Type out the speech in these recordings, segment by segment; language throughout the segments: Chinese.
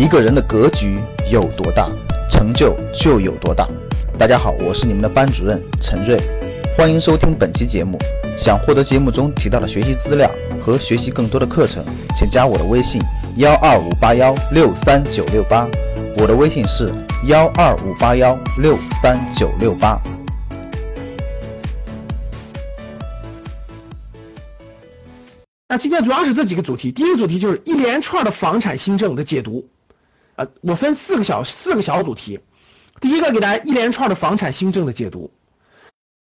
一个人的格局有多大，成就就有多大。大家好，我是你们的班主任陈瑞，欢迎收听本期节目。想获得节目中提到的学习资料和学习更多的课程，请加我的微信幺二五八幺六三九六八。我的微信是幺二五八幺六三九六八。那今天主要是这几个主题，第一个主题就是一连串的房产新政的解读。我分四个小四个小主题，第一个给大家一连串的房产新政的解读，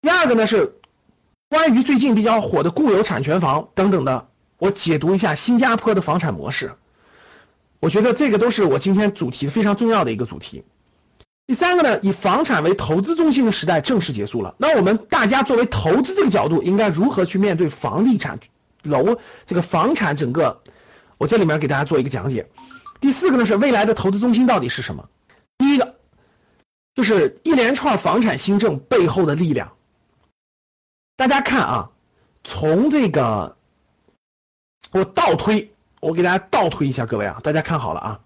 第二个呢是关于最近比较火的固有产权房等等的，我解读一下新加坡的房产模式，我觉得这个都是我今天主题非常重要的一个主题。第三个呢，以房产为投资中心的时代正式结束了，那我们大家作为投资这个角度，应该如何去面对房地产楼这个房产整个？我这里面给大家做一个讲解。第四个呢是未来的投资中心到底是什么？第一个就是一连串房产新政背后的力量。大家看啊，从这个我倒推，我给大家倒推一下，各位啊，大家看好了啊。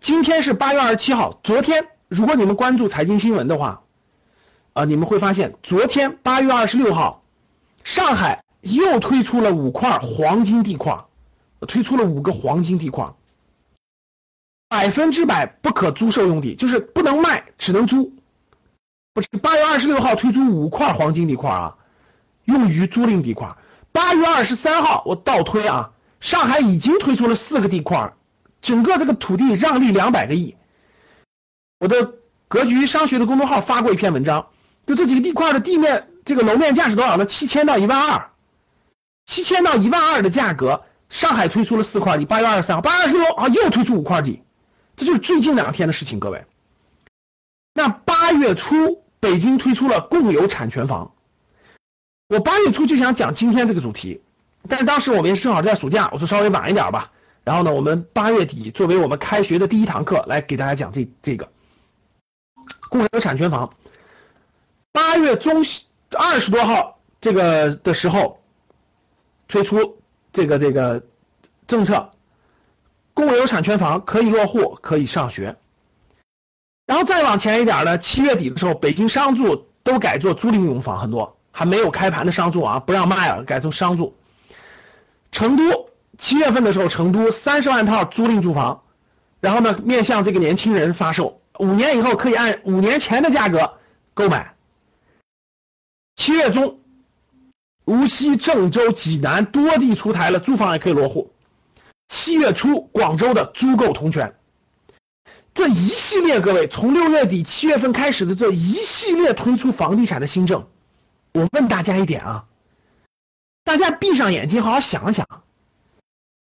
今天是八月二十七号，昨天如果你们关注财经新闻的话，啊，你们会发现昨天八月二十六号，上海又推出了五块黄金地块，推出了五个黄金地块。百分之百不可租售用地，就是不能卖，只能租。不是八月二十六号推出五块黄金地块啊，用于租赁地块。八月二十三号我倒推啊，上海已经推出了四个地块，整个这个土地让利两百个亿。我的格局商学的公众号发过一篇文章，就这几个地块的地面这个楼面价是多少呢？七千到一万二，七千到一万二的价格，上海推出了四块地。八月二十三号，八月二十六啊又推出五块地。这就是最近两天的事情，各位。那八月初，北京推出了共有产权房。我八月初就想讲今天这个主题，但当时我们也正好在暑假，我说稍微晚一点吧。然后呢，我们八月底作为我们开学的第一堂课来给大家讲这这个共有产权房。八月中二十多号这个的时候推出这个这个政策。共有产权房可以落户，可以上学，然后再往前一点呢？七月底的时候，北京商住都改做租赁用房，很多还没有开盘的商住啊，不让卖了，改成商住。成都七月份的时候，成都三十万套租赁住房，然后呢，面向这个年轻人发售，五年以后可以按五年前的价格购买。七月中，无锡、郑州、济南多地出台了租房也可以落户。七月初，广州的租购同权，这一系列各位从六月底七月份开始的这一系列推出房地产的新政，我问大家一点啊，大家闭上眼睛好好想想，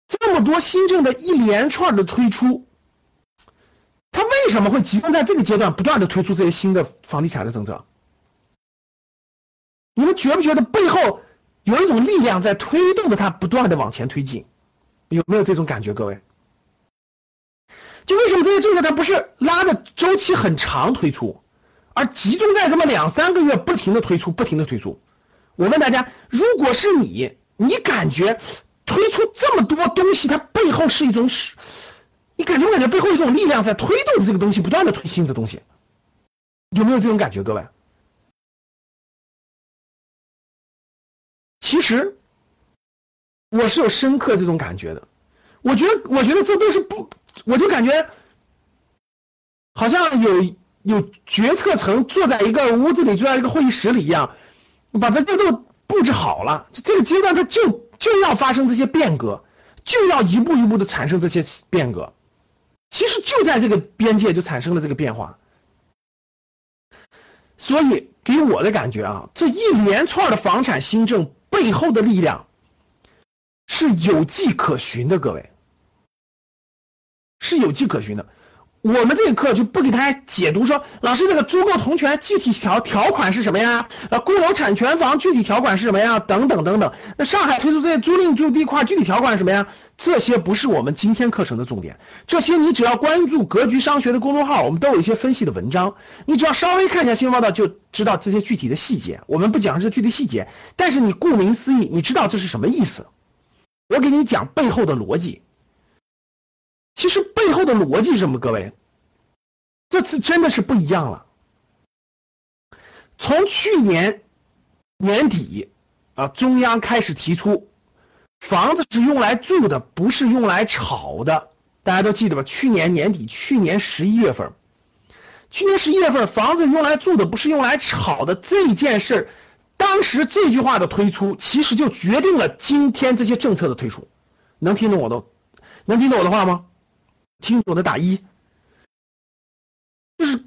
这么多新政的一连串的推出，它为什么会集中在这个阶段不断的推出这些新的房地产的政策？你们觉不觉得背后有一种力量在推动着它不断的往前推进？有没有这种感觉，各位？就为什么这些政策它不是拉的周期很长推出，而集中在这么两三个月不停的推出，不停的推出？我问大家，如果是你，你感觉推出这么多东西，它背后是一种是，你感觉不感觉背后有一种力量在推动这个东西不断的推新的东西？有没有这种感觉，各位？其实。我是有深刻这种感觉的，我觉得，我觉得这都是不，我就感觉好像有有决策层坐在一个屋子里，坐在一个会议室里一样，把这这都布置好了。这个阶段它就就要发生这些变革，就要一步一步的产生这些变革。其实就在这个边界就产生了这个变化，所以给我的感觉啊，这一连串的房产新政背后的力量。是有迹可循的，各位是有迹可循的。我们这个课就不给大家解读说，老师这个租购同权具体条条款是什么呀？呃，共有产权房具体条款是什么呀？等等等等。那上海推出这些租赁住地块具体条款是什么呀？这些不是我们今天课程的重点。这些你只要关注格局商学的公众号，我们都有一些分析的文章，你只要稍微看一下新闻报道就知道这些具体的细节。我们不讲这具体细节，但是你顾名思义，你知道这是什么意思。我给你讲背后的逻辑，其实背后的逻辑是什么？各位，这次真的是不一样了。从去年年底啊，中央开始提出，房子是用来住的，不是用来炒的。大家都记得吧？去年年底，去年十一月份，去年十一月份，房子用来住的，不是用来炒的这件事儿当时这句话的推出，其实就决定了今天这些政策的推出。能听懂我的？能听懂我的话吗？听懂的打一。就是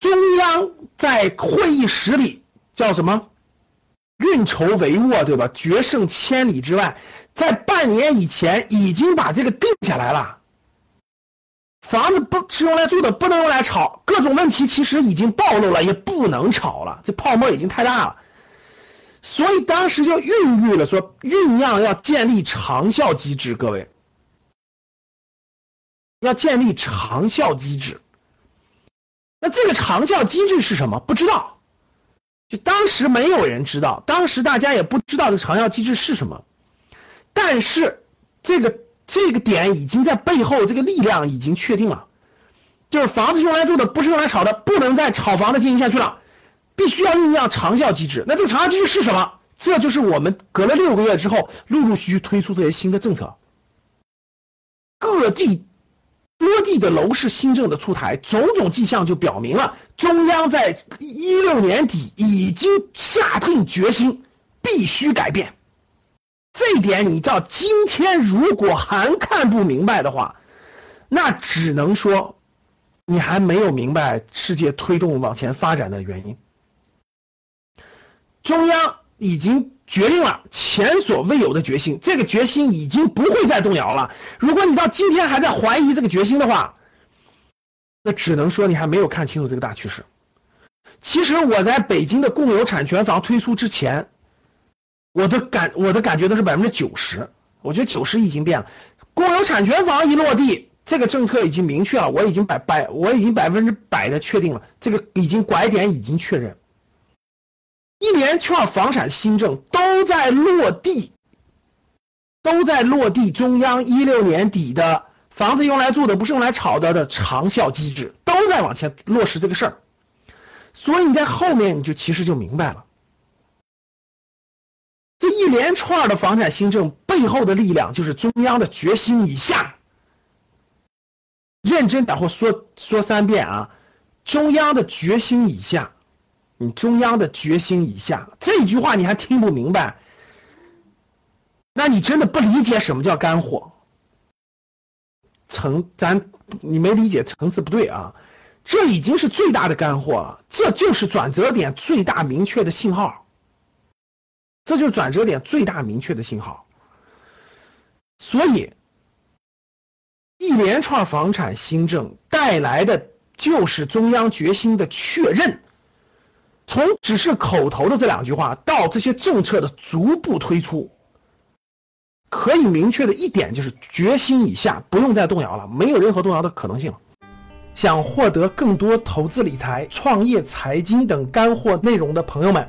中央在会议室里叫什么？运筹帷幄，对吧？决胜千里之外。在半年以前已经把这个定下来了，房子不是用来住的，不能用来炒，各种问题其实已经暴露了，也不能炒了，这泡沫已经太大了，所以当时就孕育了说酝酿要建立长效机制，各位要建立长效机制，那这个长效机制是什么？不知道，就当时没有人知道，当时大家也不知道这长效机制是什么。但是这个这个点已经在背后，这个力量已经确定了，就是房子用来住的，不是用来炒的，不能再炒房的进行下去了，必须要酝酿长效机制。那这个长效机制是什么？这就是我们隔了六个月之后，陆陆续续推出这些新的政策，各地多地的楼市新政的出台，种种迹象就表明了，中央在一六年底已经下定决心，必须改变。这一点你到今天如果还看不明白的话，那只能说你还没有明白世界推动往前发展的原因。中央已经决定了前所未有的决心，这个决心已经不会再动摇了。如果你到今天还在怀疑这个决心的话，那只能说你还没有看清楚这个大趋势。其实我在北京的共有产权房推出之前。我的感我的感觉都是百分之九十，我觉得九十已经变了。公有产权房一落地，这个政策已经明确了，我已经百百我已经百分之百的确定了，这个已经拐点已经确认。一连串房产新政都在落地，都在落地。中央一六年底的房子用来住的，不是用来炒的的长效机制，都在往前落实这个事儿。所以你在后面你就其实就明白了。这一连串的房产新政背后的力量，就是中央的决心以下。认真，然后说说三遍啊！中央的决心以下，你中央的决心以下这句话你还听不明白，那你真的不理解什么叫干货。层咱你没理解层次不对啊！这已经是最大的干货了，这就是转折点最大明确的信号。这就是转折点最大明确的信号，所以一连串房产新政带来的就是中央决心的确认。从只是口头的这两句话到这些政策的逐步推出，可以明确的一点就是决心已下不用再动摇了，没有任何动摇的可能性。想获得更多投资理财、创业、财经等干货内容的朋友们。